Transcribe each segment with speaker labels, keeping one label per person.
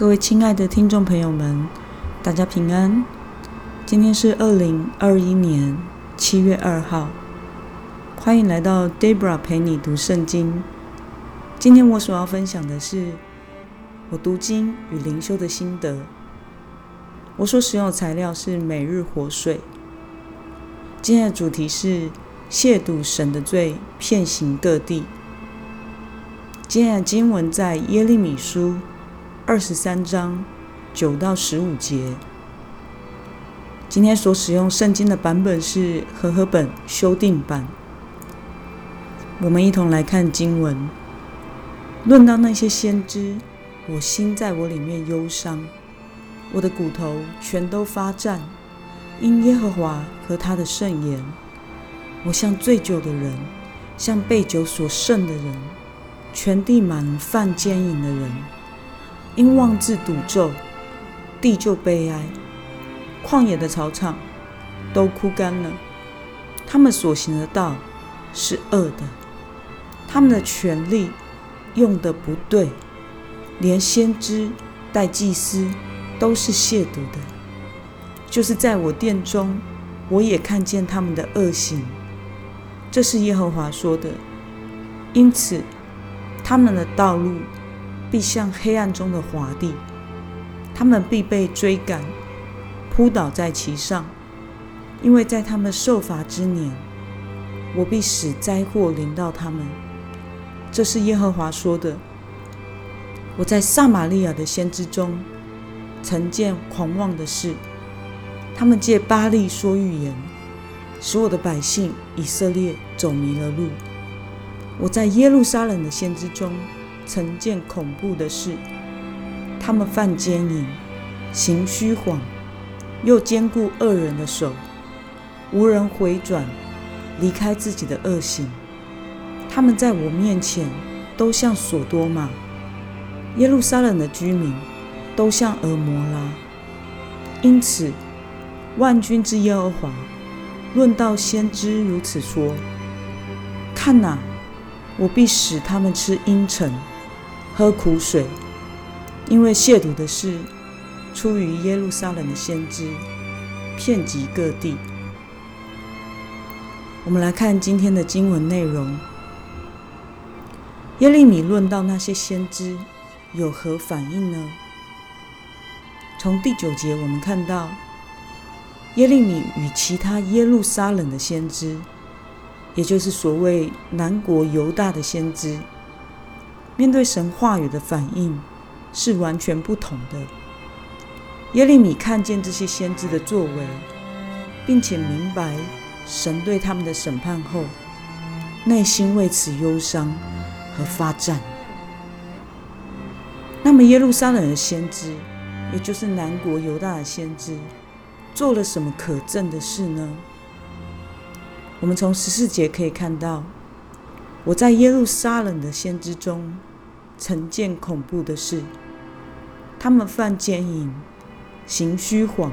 Speaker 1: 各位亲爱的听众朋友们，大家平安。今天是二零二一年七月二号，欢迎来到 Debra 陪你读圣经。今天我所要分享的是我读经与灵修的心得。我所使用的材料是每日活水。今天的主题是亵渎神的罪，遍行各地。今天的经文在耶利米书二十三章九到十五节。今天所使用圣经的版本是和合本修订版。我们一同来看经文。论到那些先知，我心在我里面忧伤，我的骨头全都发战，因耶和华和他的圣言。我像醉酒的人，像被酒所胜的人，全地满犯奸淫的人，因妄自赌咒，地就悲哀。旷野的草场都枯干了，他们所行的道是恶的，他们的权力用的不对，连先知带祭司都是亵渎的。就是在我殿中，我也看见他们的恶行。这是耶和华说的。因此，他们的道路必像黑暗中的华地，他们必被追赶。扑倒在其上，因为在他们受罚之年，我必使灾祸临到他们。这是耶和华说的。我在撒玛利亚的先知中，曾见狂妄的事，他们借巴利说预言，使我的百姓以色列走迷了路。我在耶路撒冷的先知中，曾见恐怖的事，他们犯奸淫，行虚谎。又兼顾恶人的手，无人回转，离开自己的恶行。他们在我面前都像索多玛，耶路撒冷的居民都像俄摩拉。因此，万军之耶和华论到先知如此说：看哪，我必使他们吃阴沉，喝苦水，因为亵渎的事。出于耶路撒冷的先知，遍及各地。我们来看今天的经文内容。耶利米论到那些先知有何反应呢？从第九节我们看到，耶利米与其他耶路撒冷的先知，也就是所谓南国犹大的先知，面对神话语的反应是完全不同的。耶利米看见这些先知的作为，并且明白神对他们的审判后，内心为此忧伤和发战。那么耶路撒冷的先知，也就是南国犹大的先知，做了什么可憎的事呢？我们从十四节可以看到，我在耶路撒冷的先知中，曾见恐怖的事，他们犯奸淫。行虚谎，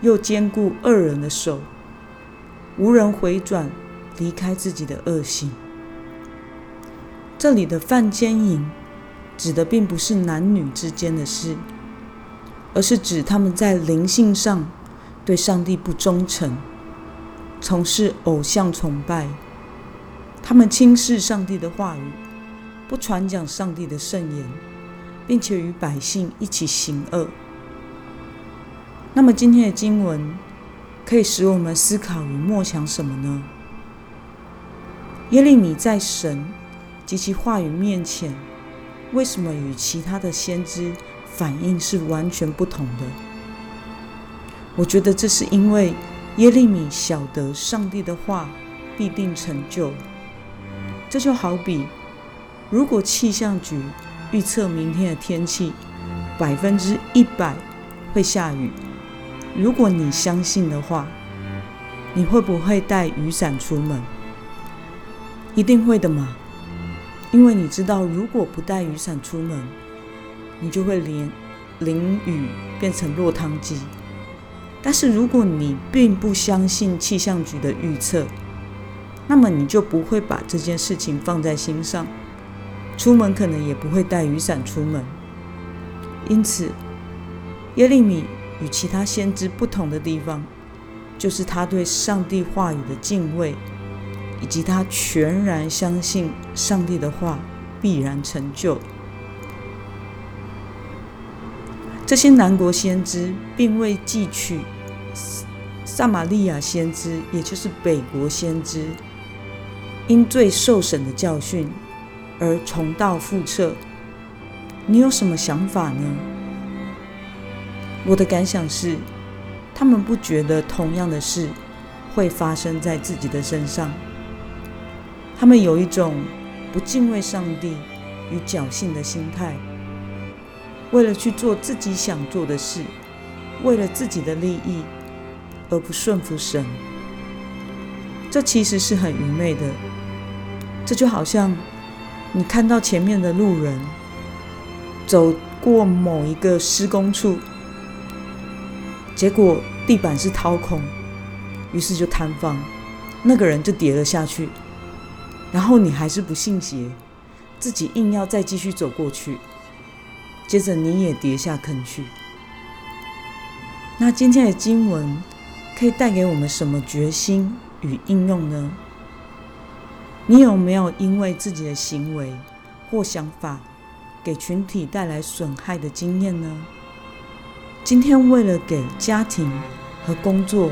Speaker 1: 又兼顾恶人的手，无人回转，离开自己的恶行。这里的犯奸淫，指的并不是男女之间的事，而是指他们在灵性上对上帝不忠诚，从事偶像崇拜。他们轻视上帝的话语，不传讲上帝的圣言，并且与百姓一起行恶。那么今天的经文可以使我们思考与默想什么呢？耶利米在神及其话语面前，为什么与其他的先知反应是完全不同的？我觉得这是因为耶利米晓得上帝的话必定成就。这就好比，如果气象局预测明天的天气百分之一百会下雨。如果你相信的话，你会不会带雨伞出门？一定会的嘛，因为你知道，如果不带雨伞出门，你就会连淋雨变成落汤鸡。但是如果你并不相信气象局的预测，那么你就不会把这件事情放在心上，出门可能也不会带雨伞出门。因此，耶利米与其他先知不同的地方，就是他对上帝话语的敬畏，以及他全然相信上帝的话必然成就。这些南国先知并未汲取撒玛利亚先知，也就是北国先知，因罪受审的教训而重蹈覆辙。你有什么想法呢？我的感想是，他们不觉得同样的事会发生在自己的身上。他们有一种不敬畏上帝与侥幸的心态。为了去做自己想做的事，为了自己的利益，而不顺服神，这其实是很愚昧的。这就好像你看到前面的路人走过某一个施工处，结果地板是掏空，于是就摊放，那个人就跌了下去，然后你还是不信邪，自己硬要再继续走过去。接着你也跌下坑去。那今天的经文可以带给我们什么决心与应用呢？你有没有因为自己的行为或想法给群体带来损害的经验呢？今天为了给家庭和工作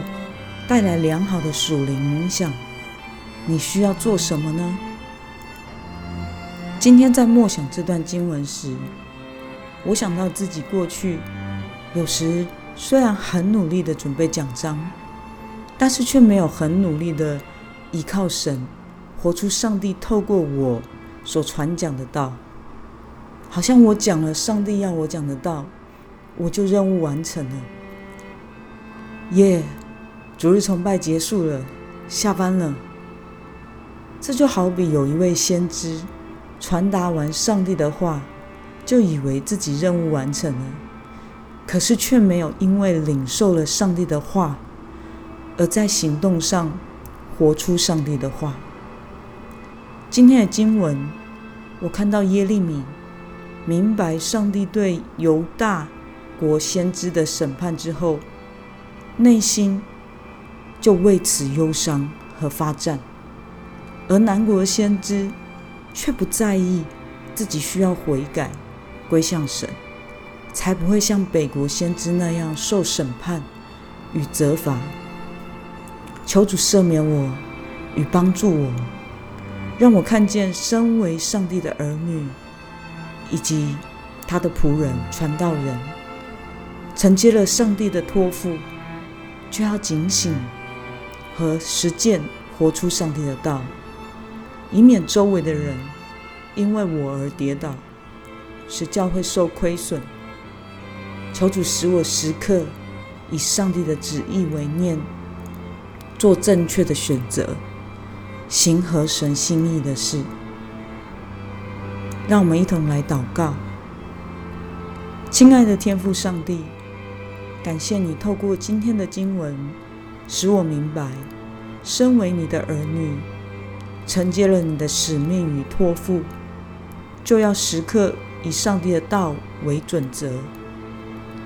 Speaker 1: 带来良好的属灵影响，你需要做什么呢？今天在默想这段经文时。我想到自己过去，有时虽然很努力的准备奖章，但是却没有很努力的依靠神，活出上帝透过我所传讲的道。好像我讲了上帝要我讲的道，我就任务完成了。耶，主日崇拜结束了，下班了。这就好比有一位先知传达完上帝的话。就以为自己任务完成了，可是却没有因为领受了上帝的话，而在行动上活出上帝的话。今天的经文，我看到耶利米明白上帝对犹大国先知的审判之后，内心就为此忧伤和发战，而南国先知却不在意自己需要悔改。归向神，才不会像北国先知那样受审判与责罚。求主赦免我与帮助我，让我看见身为上帝的儿女以及他的仆人、传道人，承接了上帝的托付，就要警醒和实践，活出上帝的道，以免周围的人因为我而跌倒。使教会受亏损，求主使我时刻以上帝的旨意为念，做正确的选择，行合神心意的事。让我们一同来祷告，亲爱的天父上帝，感谢你透过今天的经文，使我明白，身为你的儿女，承接了你的使命与托付，就要时刻。以上帝的道为准则，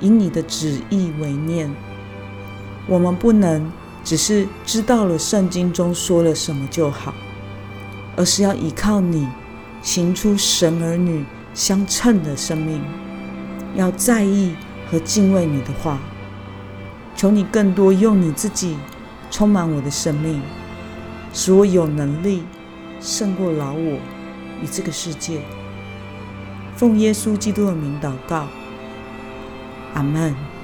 Speaker 1: 以你的旨意为念。我们不能只是知道了圣经中说了什么就好，而是要依靠你，行出神儿女相称的生命。要在意和敬畏你的话。求你更多用你自己充满我的生命，使我有能力胜过老我与这个世界。奉耶稣基督的名祷告，阿门。